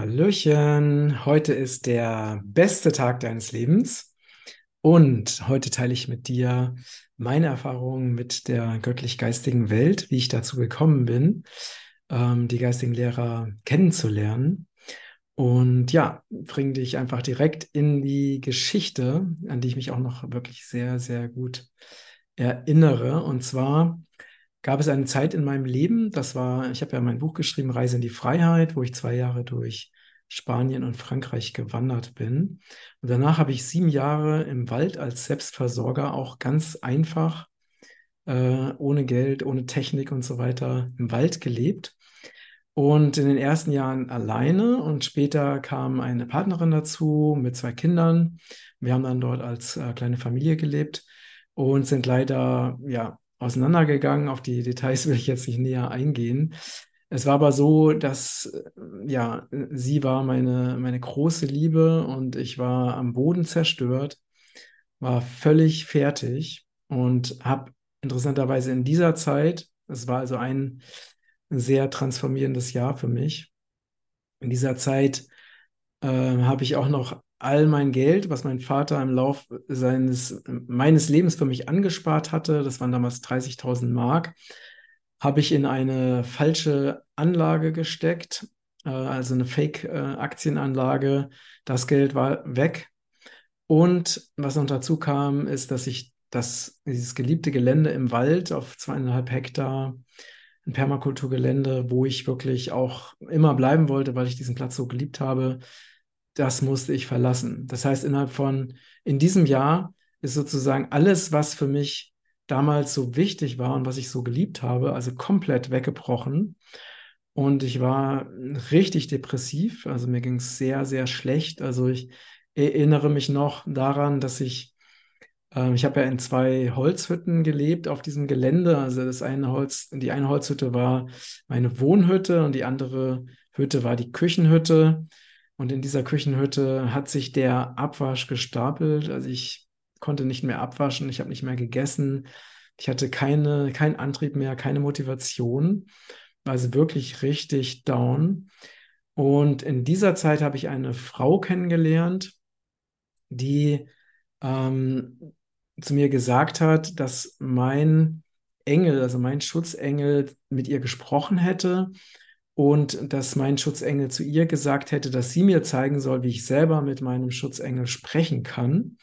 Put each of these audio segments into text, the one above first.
Hallöchen, heute ist der beste Tag deines Lebens und heute teile ich mit dir meine Erfahrungen mit der göttlich-geistigen Welt, wie ich dazu gekommen bin, ähm, die geistigen Lehrer kennenzulernen. Und ja, bringe dich einfach direkt in die Geschichte, an die ich mich auch noch wirklich sehr, sehr gut erinnere. Und zwar gab es eine Zeit in meinem Leben, das war, ich habe ja mein Buch geschrieben, Reise in die Freiheit, wo ich zwei Jahre durch Spanien und Frankreich gewandert bin. Und danach habe ich sieben Jahre im Wald als Selbstversorger auch ganz einfach, äh, ohne Geld, ohne Technik und so weiter, im Wald gelebt. Und in den ersten Jahren alleine und später kam eine Partnerin dazu mit zwei Kindern. Wir haben dann dort als äh, kleine Familie gelebt und sind leider ja auseinandergegangen. Auf die Details will ich jetzt nicht näher eingehen. Es war aber so, dass äh, ja, sie war meine, meine große Liebe und ich war am Boden zerstört, war völlig fertig und habe interessanterweise in dieser Zeit, es war also ein sehr transformierendes Jahr für mich, in dieser Zeit äh, habe ich auch noch all mein Geld, was mein Vater im Lauf seines, meines Lebens für mich angespart hatte, das waren damals 30.000 Mark, habe ich in eine falsche Anlage gesteckt, äh, also eine Fake-Aktienanlage. Das Geld war weg. Und was noch dazu kam, ist, dass ich das, dieses geliebte Gelände im Wald auf zweieinhalb Hektar, ein Permakulturgelände, wo ich wirklich auch immer bleiben wollte, weil ich diesen Platz so geliebt habe, das musste ich verlassen. Das heißt, innerhalb von, in diesem Jahr ist sozusagen alles, was für mich damals so wichtig war und was ich so geliebt habe, also komplett weggebrochen. Und ich war richtig depressiv, also mir ging es sehr, sehr schlecht. Also ich erinnere mich noch daran, dass ich, äh, ich habe ja in zwei Holzhütten gelebt auf diesem Gelände. Also das eine Holz, die eine Holzhütte war meine Wohnhütte und die andere Hütte war die Küchenhütte. Und in dieser Küchenhütte hat sich der Abwasch gestapelt. Also ich konnte nicht mehr abwaschen, ich habe nicht mehr gegessen. Ich hatte keine, keinen Antrieb mehr, keine Motivation. Also wirklich richtig down. Und in dieser Zeit habe ich eine Frau kennengelernt, die ähm, zu mir gesagt hat, dass mein Engel, also mein Schutzengel, mit ihr gesprochen hätte und dass mein Schutzengel zu ihr gesagt hätte, dass sie mir zeigen soll, wie ich selber mit meinem Schutzengel sprechen kann.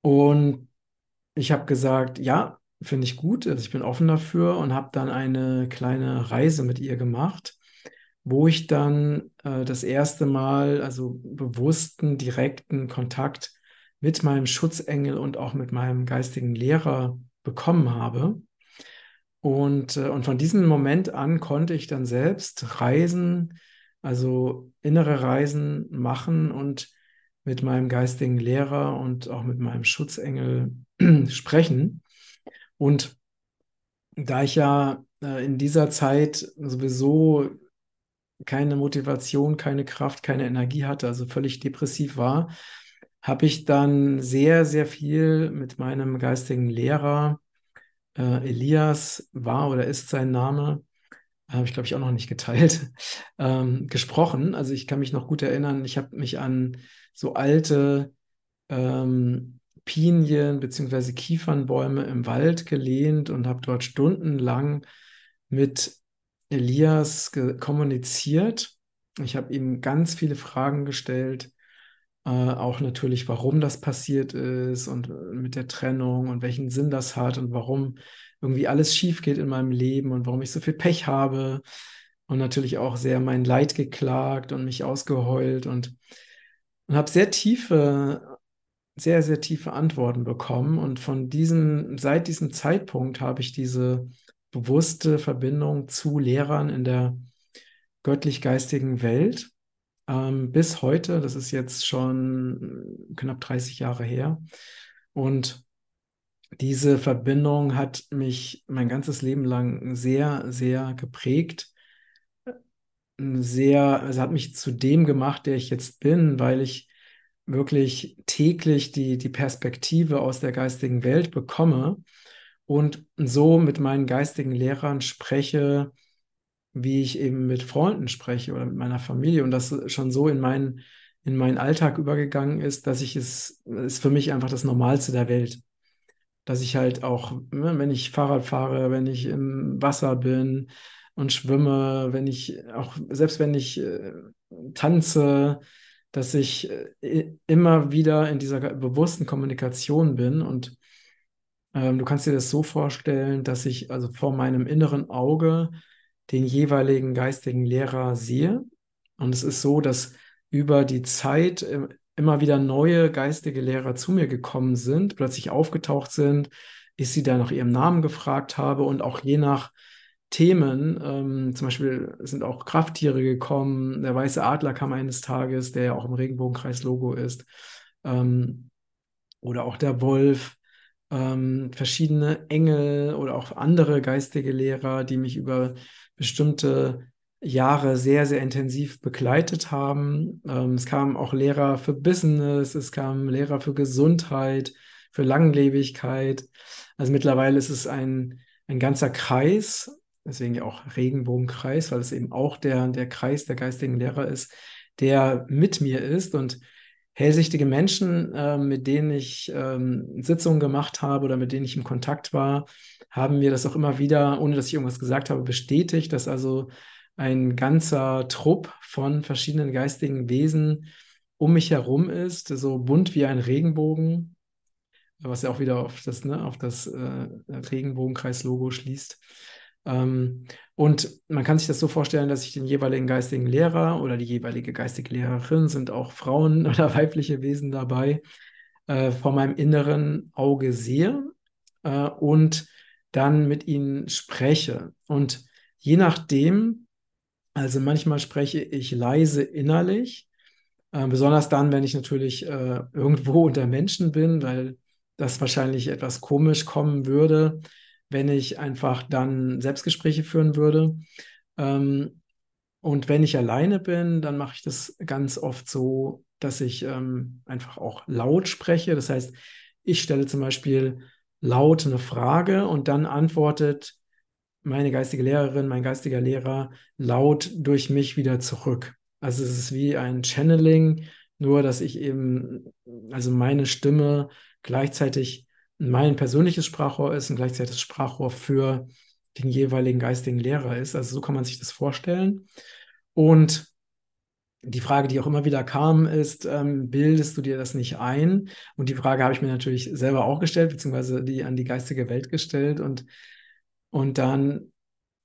Und ich habe gesagt, ja, finde ich gut, also ich bin offen dafür und habe dann eine kleine Reise mit ihr gemacht, wo ich dann äh, das erste Mal, also bewussten, direkten Kontakt mit meinem Schutzengel und auch mit meinem geistigen Lehrer bekommen habe. Und, äh, und von diesem Moment an konnte ich dann selbst reisen, also innere Reisen machen und mit meinem geistigen Lehrer und auch mit meinem Schutzengel sprechen. Und da ich ja äh, in dieser Zeit sowieso keine Motivation, keine Kraft, keine Energie hatte, also völlig depressiv war, habe ich dann sehr, sehr viel mit meinem geistigen Lehrer äh, Elias war oder ist sein Name, habe ich glaube ich auch noch nicht geteilt, ähm, gesprochen. Also ich kann mich noch gut erinnern, ich habe mich an so alte ähm, Pinien bzw. Kiefernbäume im Wald gelehnt und habe dort stundenlang mit Elias kommuniziert. Ich habe ihm ganz viele Fragen gestellt, äh, auch natürlich, warum das passiert ist und äh, mit der Trennung und welchen Sinn das hat und warum irgendwie alles schief geht in meinem Leben und warum ich so viel Pech habe und natürlich auch sehr mein Leid geklagt und mich ausgeheult und, und habe sehr tiefe, sehr, sehr tiefe Antworten bekommen. Und von diesem, seit diesem Zeitpunkt habe ich diese bewusste Verbindung zu Lehrern in der göttlich-geistigen Welt ähm, bis heute. Das ist jetzt schon knapp 30 Jahre her. Und diese Verbindung hat mich mein ganzes Leben lang sehr, sehr geprägt. Sehr, also hat mich zu dem gemacht, der ich jetzt bin, weil ich wirklich täglich die, die Perspektive aus der geistigen Welt bekomme und so mit meinen geistigen Lehrern spreche, wie ich eben mit Freunden spreche oder mit meiner Familie und das schon so in meinen, in meinen Alltag übergegangen ist, dass ich es, ist für mich einfach das Normalste der Welt. Dass ich halt auch, ne, wenn ich Fahrrad fahre, wenn ich im Wasser bin und schwimme, wenn ich auch, selbst wenn ich äh, tanze, dass ich äh, immer wieder in dieser bewussten Kommunikation bin und ähm, du kannst dir das so vorstellen, dass ich also vor meinem inneren Auge den jeweiligen geistigen Lehrer sehe. Und es ist so, dass über die Zeit äh, immer wieder neue geistige Lehrer zu mir gekommen sind, plötzlich aufgetaucht sind, ich sie dann nach ihrem Namen gefragt habe. Und auch je nach Themen, ähm, zum Beispiel sind auch Krafttiere gekommen, der weiße Adler kam eines Tages, der ja auch im Regenbogenkreis-Logo ist, ähm, oder auch der Wolf. Ähm, verschiedene Engel oder auch andere geistige Lehrer, die mich über bestimmte Jahre sehr, sehr intensiv begleitet haben. Ähm, es kamen auch Lehrer für Business, es kamen Lehrer für Gesundheit, für Langlebigkeit. Also mittlerweile ist es ein, ein ganzer Kreis, deswegen ja auch Regenbogenkreis, weil es eben auch der, der Kreis der geistigen Lehrer ist, der mit mir ist und hellsichtige Menschen, äh, mit denen ich ähm, Sitzungen gemacht habe oder mit denen ich im Kontakt war, haben mir das auch immer wieder, ohne dass ich irgendwas gesagt habe, bestätigt, dass also ein ganzer Trupp von verschiedenen geistigen Wesen um mich herum ist, so bunt wie ein Regenbogen, was ja auch wieder auf das, ne, auf das äh, Regenbogenkreis-Logo schließt. Ähm, und man kann sich das so vorstellen, dass ich den jeweiligen geistigen Lehrer oder die jeweilige geistige Lehrerin, sind auch Frauen oder weibliche Wesen dabei, äh, vor meinem inneren Auge sehe äh, und dann mit ihnen spreche. Und je nachdem, also manchmal spreche ich leise innerlich, äh, besonders dann, wenn ich natürlich äh, irgendwo unter Menschen bin, weil das wahrscheinlich etwas komisch kommen würde wenn ich einfach dann Selbstgespräche führen würde. Ähm, und wenn ich alleine bin, dann mache ich das ganz oft so, dass ich ähm, einfach auch laut spreche. Das heißt, ich stelle zum Beispiel laut eine Frage und dann antwortet meine geistige Lehrerin, mein geistiger Lehrer laut durch mich wieder zurück. Also es ist wie ein Channeling, nur dass ich eben, also meine Stimme gleichzeitig mein persönliches Sprachrohr ist und gleichzeitig das Sprachrohr für den jeweiligen geistigen Lehrer ist. Also so kann man sich das vorstellen. Und die Frage, die auch immer wieder kam, ist, ähm, bildest du dir das nicht ein? Und die Frage habe ich mir natürlich selber auch gestellt, beziehungsweise die an die geistige Welt gestellt. Und, und dann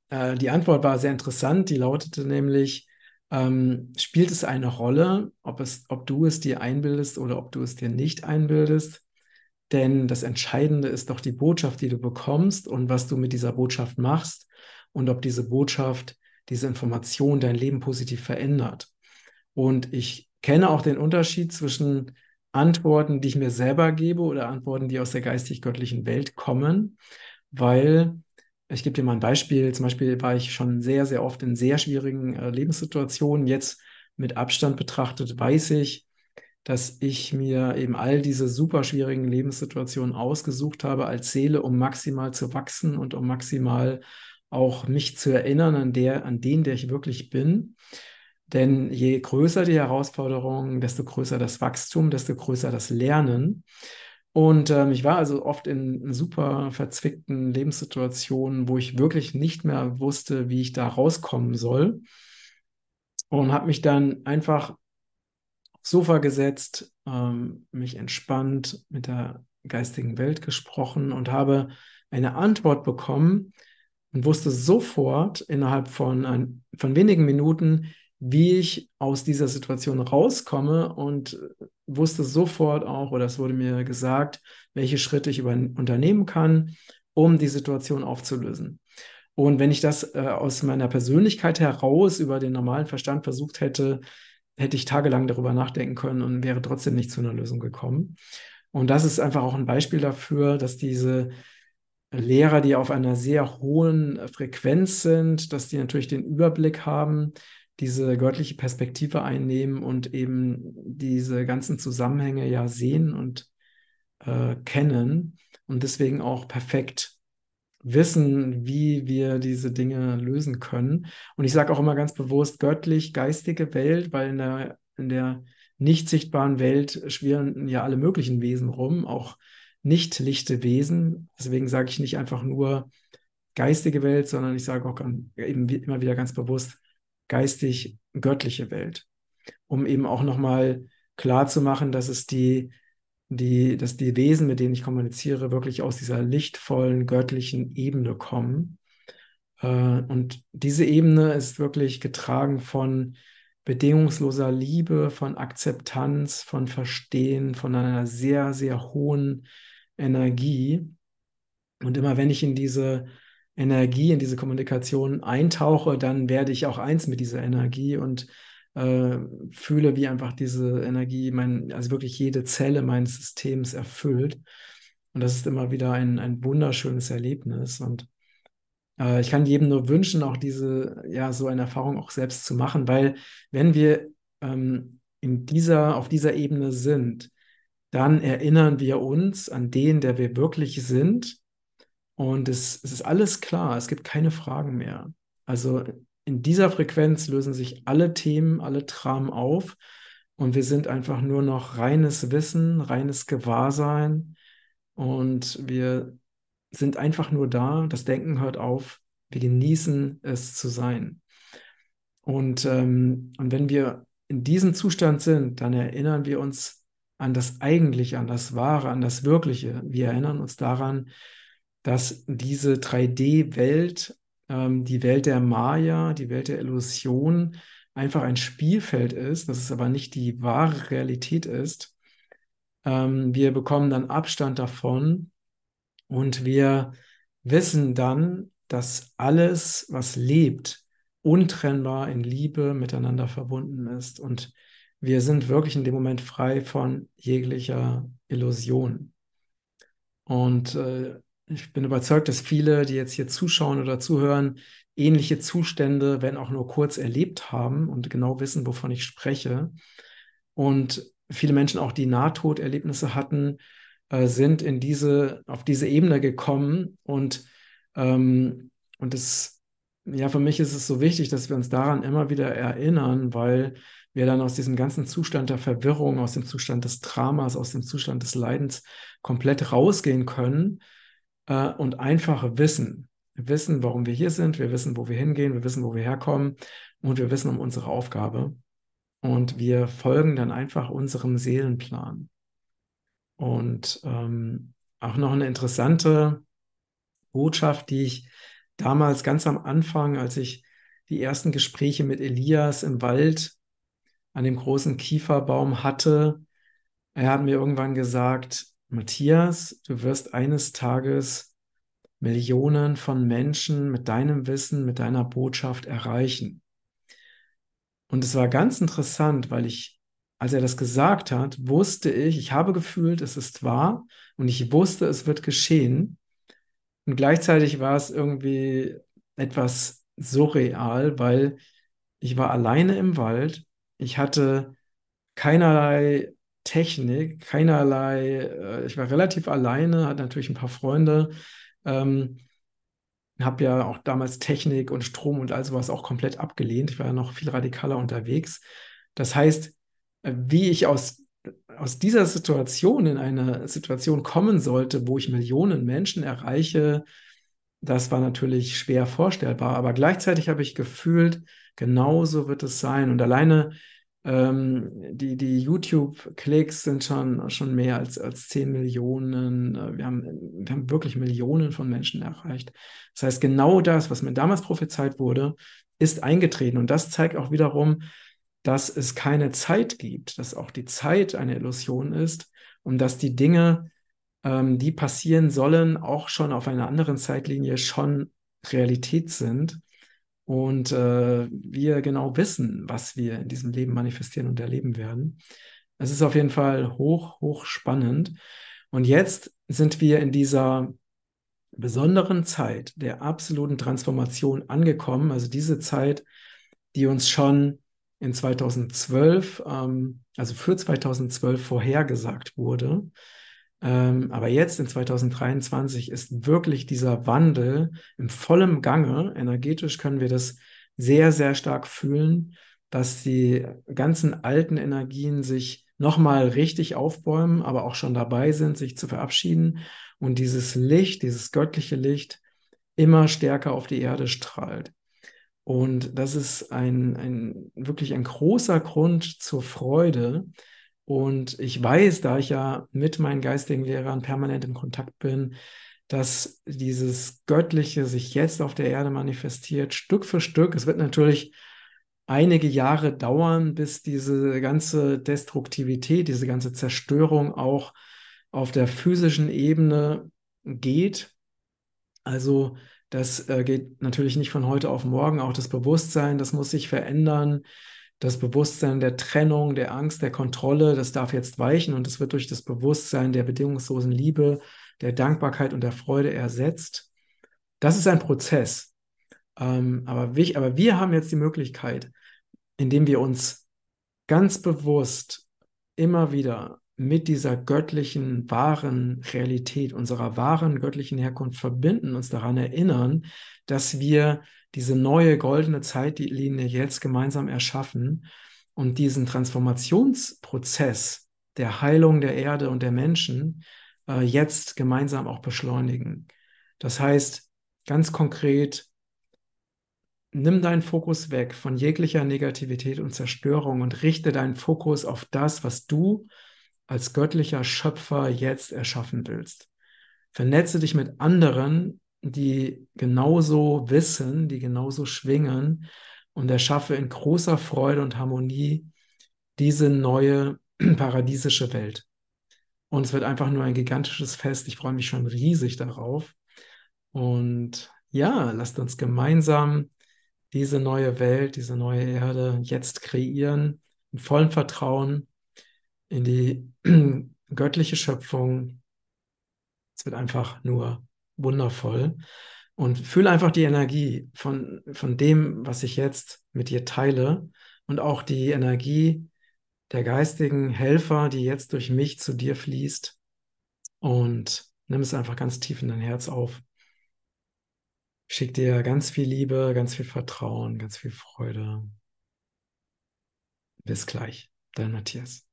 äh, die Antwort war sehr interessant. Die lautete nämlich, ähm, spielt es eine Rolle, ob, es, ob du es dir einbildest oder ob du es dir nicht einbildest? Denn das Entscheidende ist doch die Botschaft, die du bekommst und was du mit dieser Botschaft machst und ob diese Botschaft, diese Information dein Leben positiv verändert. Und ich kenne auch den Unterschied zwischen Antworten, die ich mir selber gebe oder Antworten, die aus der geistig-göttlichen Welt kommen, weil ich gebe dir mal ein Beispiel. Zum Beispiel war ich schon sehr, sehr oft in sehr schwierigen äh, Lebenssituationen. Jetzt mit Abstand betrachtet weiß ich, dass ich mir eben all diese super schwierigen Lebenssituationen ausgesucht habe als Seele, um maximal zu wachsen und um maximal auch mich zu erinnern an der, an den, der ich wirklich bin. Denn je größer die Herausforderung, desto größer das Wachstum, desto größer das Lernen. Und ähm, ich war also oft in super verzwickten Lebenssituationen, wo ich wirklich nicht mehr wusste, wie ich da rauskommen soll. Und habe mich dann einfach Sofa gesetzt, ähm, mich entspannt mit der geistigen Welt gesprochen und habe eine Antwort bekommen und wusste sofort innerhalb von, ein, von wenigen Minuten, wie ich aus dieser Situation rauskomme und wusste sofort auch, oder es wurde mir gesagt, welche Schritte ich über, unternehmen kann, um die Situation aufzulösen. Und wenn ich das äh, aus meiner Persönlichkeit heraus über den normalen Verstand versucht hätte, hätte ich tagelang darüber nachdenken können und wäre trotzdem nicht zu einer Lösung gekommen. Und das ist einfach auch ein Beispiel dafür, dass diese Lehrer, die auf einer sehr hohen Frequenz sind, dass die natürlich den Überblick haben, diese göttliche Perspektive einnehmen und eben diese ganzen Zusammenhänge ja sehen und äh, kennen und deswegen auch perfekt wissen, wie wir diese Dinge lösen können. Und ich sage auch immer ganz bewusst göttlich-geistige Welt, weil in der, in der nicht sichtbaren Welt schwirren ja alle möglichen Wesen rum, auch nicht lichte Wesen. Deswegen sage ich nicht einfach nur geistige Welt, sondern ich sage auch eben immer wieder ganz bewusst geistig-göttliche Welt, um eben auch nochmal klar zu machen, dass es die die, dass die Wesen, mit denen ich kommuniziere, wirklich aus dieser lichtvollen, göttlichen Ebene kommen. Äh, und diese Ebene ist wirklich getragen von bedingungsloser Liebe, von Akzeptanz, von Verstehen, von einer sehr, sehr hohen Energie. Und immer wenn ich in diese Energie, in diese Kommunikation eintauche, dann werde ich auch eins mit dieser Energie und äh, fühle, wie einfach diese Energie, mein, also wirklich jede Zelle meines Systems erfüllt. Und das ist immer wieder ein, ein wunderschönes Erlebnis. Und äh, ich kann jedem nur wünschen, auch diese, ja, so eine Erfahrung auch selbst zu machen, weil wenn wir ähm, in dieser, auf dieser Ebene sind, dann erinnern wir uns an den, der wir wirklich sind. Und es, es ist alles klar, es gibt keine Fragen mehr. Also in dieser Frequenz lösen sich alle Themen, alle Dramen auf und wir sind einfach nur noch reines Wissen, reines Gewahrsein und wir sind einfach nur da. Das Denken hört auf. Wir genießen es zu sein. Und, ähm, und wenn wir in diesem Zustand sind, dann erinnern wir uns an das Eigentliche, an das Wahre, an das Wirkliche. Wir erinnern uns daran, dass diese 3D-Welt ähm, die Welt der Maya, die Welt der Illusion einfach ein Spielfeld ist, dass es aber nicht die wahre Realität ist. Ähm, wir bekommen dann Abstand davon und wir wissen dann, dass alles, was lebt, untrennbar in Liebe miteinander verbunden ist. Und wir sind wirklich in dem Moment frei von jeglicher Illusion. Und äh, ich bin überzeugt, dass viele, die jetzt hier zuschauen oder zuhören, ähnliche Zustände, wenn auch nur kurz erlebt haben und genau wissen, wovon ich spreche. Und viele Menschen auch, die Nahtoderlebnisse hatten, äh, sind in diese, auf diese Ebene gekommen und, ähm, und es, ja, für mich ist es so wichtig, dass wir uns daran immer wieder erinnern, weil wir dann aus diesem ganzen Zustand der Verwirrung, aus dem Zustand des Dramas, aus dem Zustand des Leidens komplett rausgehen können äh, und einfach wissen. Wir wissen, warum wir hier sind, wir wissen, wo wir hingehen, wir wissen, wo wir herkommen und wir wissen um unsere Aufgabe. Und wir folgen dann einfach unserem Seelenplan. Und ähm, auch noch eine interessante Botschaft, die ich damals ganz am Anfang, als ich die ersten Gespräche mit Elias im Wald an dem großen Kieferbaum hatte, er hat mir irgendwann gesagt, Matthias, du wirst eines Tages Millionen von Menschen mit deinem Wissen, mit deiner Botschaft erreichen. Und es war ganz interessant, weil ich, als er das gesagt hat, wusste ich, ich habe gefühlt, es ist wahr und ich wusste, es wird geschehen. Und gleichzeitig war es irgendwie etwas surreal, weil ich war alleine im Wald. Ich hatte keinerlei Technik, keinerlei, äh, ich war relativ alleine, hatte natürlich ein paar Freunde, ähm, habe ja auch damals Technik und Strom und all sowas auch komplett abgelehnt. Ich war ja noch viel radikaler unterwegs. Das heißt, äh, wie ich aus, aus dieser Situation in eine Situation kommen sollte, wo ich Millionen Menschen erreiche, das war natürlich schwer vorstellbar. Aber gleichzeitig habe ich gefühlt, genauso wird es sein. Und alleine ähm, die die YouTube-Klicks sind schon, schon mehr als, als 10 Millionen. Äh, wir haben, wir haben wirklich Millionen von Menschen erreicht. Das heißt, genau das, was mir damals prophezeit wurde, ist eingetreten. Und das zeigt auch wiederum, dass es keine Zeit gibt, dass auch die Zeit eine Illusion ist und dass die Dinge, ähm, die passieren sollen, auch schon auf einer anderen Zeitlinie schon Realität sind und äh, wir genau wissen, was wir in diesem Leben manifestieren und erleben werden. Es ist auf jeden Fall hoch, hoch spannend. Und jetzt sind wir in dieser besonderen Zeit der absoluten Transformation angekommen. Also diese Zeit, die uns schon in 2012, ähm, also für 2012 vorhergesagt wurde. Ähm, aber jetzt in 2023 ist wirklich dieser Wandel im vollen Gange. Energetisch können wir das sehr, sehr stark fühlen, dass die ganzen alten Energien sich nochmal richtig aufbäumen, aber auch schon dabei sind, sich zu verabschieden und dieses Licht, dieses göttliche Licht immer stärker auf die Erde strahlt. Und das ist ein, ein wirklich ein großer Grund zur Freude, und ich weiß, da ich ja mit meinen geistigen Lehrern permanent in Kontakt bin, dass dieses Göttliche sich jetzt auf der Erde manifestiert, Stück für Stück. Es wird natürlich einige Jahre dauern, bis diese ganze Destruktivität, diese ganze Zerstörung auch auf der physischen Ebene geht. Also das äh, geht natürlich nicht von heute auf morgen. Auch das Bewusstsein, das muss sich verändern das Bewusstsein der Trennung, der Angst, der Kontrolle, das darf jetzt weichen und es wird durch das Bewusstsein der bedingungslosen Liebe, der Dankbarkeit und der Freude ersetzt. Das ist ein Prozess. Ähm, aber, wir, aber wir haben jetzt die Möglichkeit, indem wir uns ganz bewusst immer wieder mit dieser göttlichen, wahren Realität, unserer wahren göttlichen Herkunft verbinden, uns daran erinnern, dass wir diese neue goldene Zeitlinie jetzt gemeinsam erschaffen und diesen Transformationsprozess der Heilung der Erde und der Menschen äh, jetzt gemeinsam auch beschleunigen. Das heißt, ganz konkret, nimm deinen Fokus weg von jeglicher Negativität und Zerstörung und richte deinen Fokus auf das, was du als göttlicher Schöpfer jetzt erschaffen willst. Vernetze dich mit anderen, die genauso wissen, die genauso schwingen und erschaffe in großer Freude und Harmonie diese neue paradiesische Welt. Und es wird einfach nur ein gigantisches Fest. Ich freue mich schon riesig darauf. Und ja, lasst uns gemeinsam diese neue Welt, diese neue Erde jetzt kreieren, in vollem Vertrauen in die göttliche Schöpfung. Es wird einfach nur wundervoll. Und fühle einfach die Energie von, von dem, was ich jetzt mit dir teile und auch die Energie der geistigen Helfer, die jetzt durch mich zu dir fließt. Und nimm es einfach ganz tief in dein Herz auf. Schick dir ganz viel Liebe, ganz viel Vertrauen, ganz viel Freude. Bis gleich, dein Matthias.